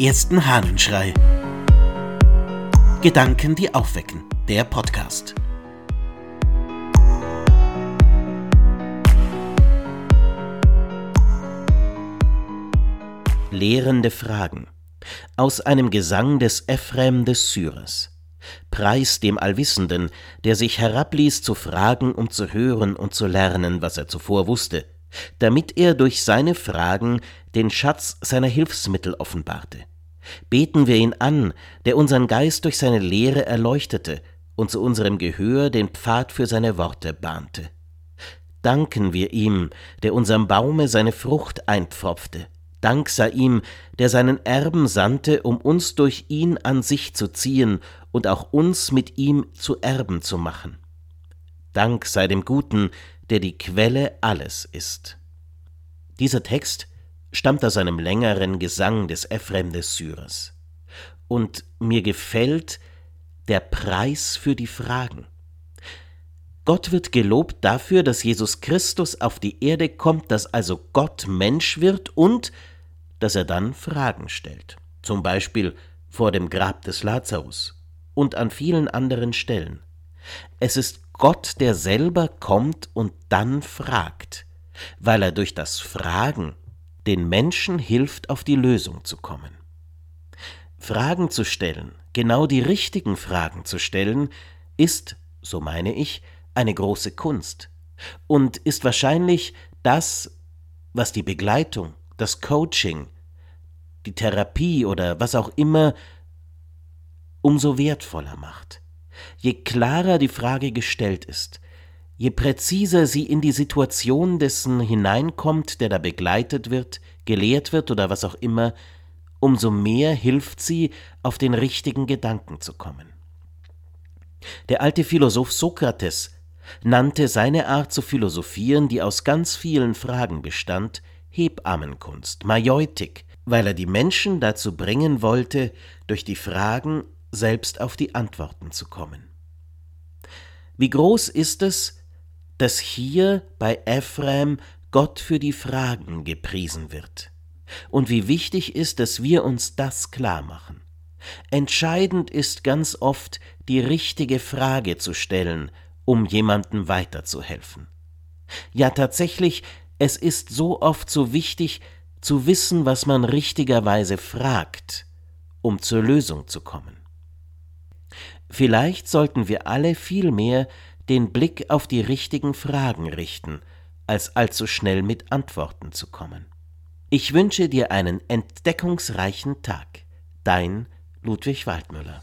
ersten Hahnenschrei. Gedanken, die aufwecken. Der Podcast. Lehrende Fragen aus einem Gesang des Ephrem des Syrers. Preis dem Allwissenden, der sich herabließ zu fragen, um zu hören und zu lernen, was er zuvor wusste, damit er durch seine Fragen den Schatz seiner Hilfsmittel offenbarte. Beten wir ihn an, der unseren Geist durch seine Lehre erleuchtete und zu unserem Gehör den Pfad für seine Worte bahnte. Danken wir ihm, der unserem Baume seine Frucht einpfropfte. Dank sei ihm, der seinen Erben sandte, um uns durch ihn an sich zu ziehen und auch uns mit ihm zu Erben zu machen. Dank sei dem Guten, der die Quelle alles ist. Dieser Text stammt aus einem längeren Gesang des Ephrem des Syrers. Und mir gefällt der Preis für die Fragen. Gott wird gelobt dafür, dass Jesus Christus auf die Erde kommt, dass also Gott Mensch wird und dass er dann Fragen stellt. Zum Beispiel vor dem Grab des Lazarus und an vielen anderen Stellen. Es ist Gott, der selber kommt und dann fragt, weil er durch das Fragen den Menschen hilft, auf die Lösung zu kommen. Fragen zu stellen, genau die richtigen Fragen zu stellen, ist, so meine ich, eine große Kunst und ist wahrscheinlich das, was die Begleitung, das Coaching, die Therapie oder was auch immer umso wertvoller macht. Je klarer die Frage gestellt ist, je präziser sie in die Situation dessen hineinkommt, der da begleitet wird, gelehrt wird oder was auch immer, umso mehr hilft sie, auf den richtigen Gedanken zu kommen. Der alte Philosoph Sokrates nannte seine Art zu philosophieren, die aus ganz vielen Fragen bestand, Hebammenkunst, Majeutik, weil er die Menschen dazu bringen wollte, durch die Fragen selbst auf die Antworten zu kommen. Wie groß ist es, dass hier bei Ephraim Gott für die Fragen gepriesen wird. Und wie wichtig ist, dass wir uns das klar machen. Entscheidend ist ganz oft, die richtige Frage zu stellen, um jemandem weiterzuhelfen. Ja, tatsächlich, es ist so oft so wichtig, zu wissen, was man richtigerweise fragt, um zur Lösung zu kommen. Vielleicht sollten wir alle viel mehr den Blick auf die richtigen Fragen richten, als allzu schnell mit Antworten zu kommen. Ich wünsche dir einen entdeckungsreichen Tag. Dein Ludwig Waldmüller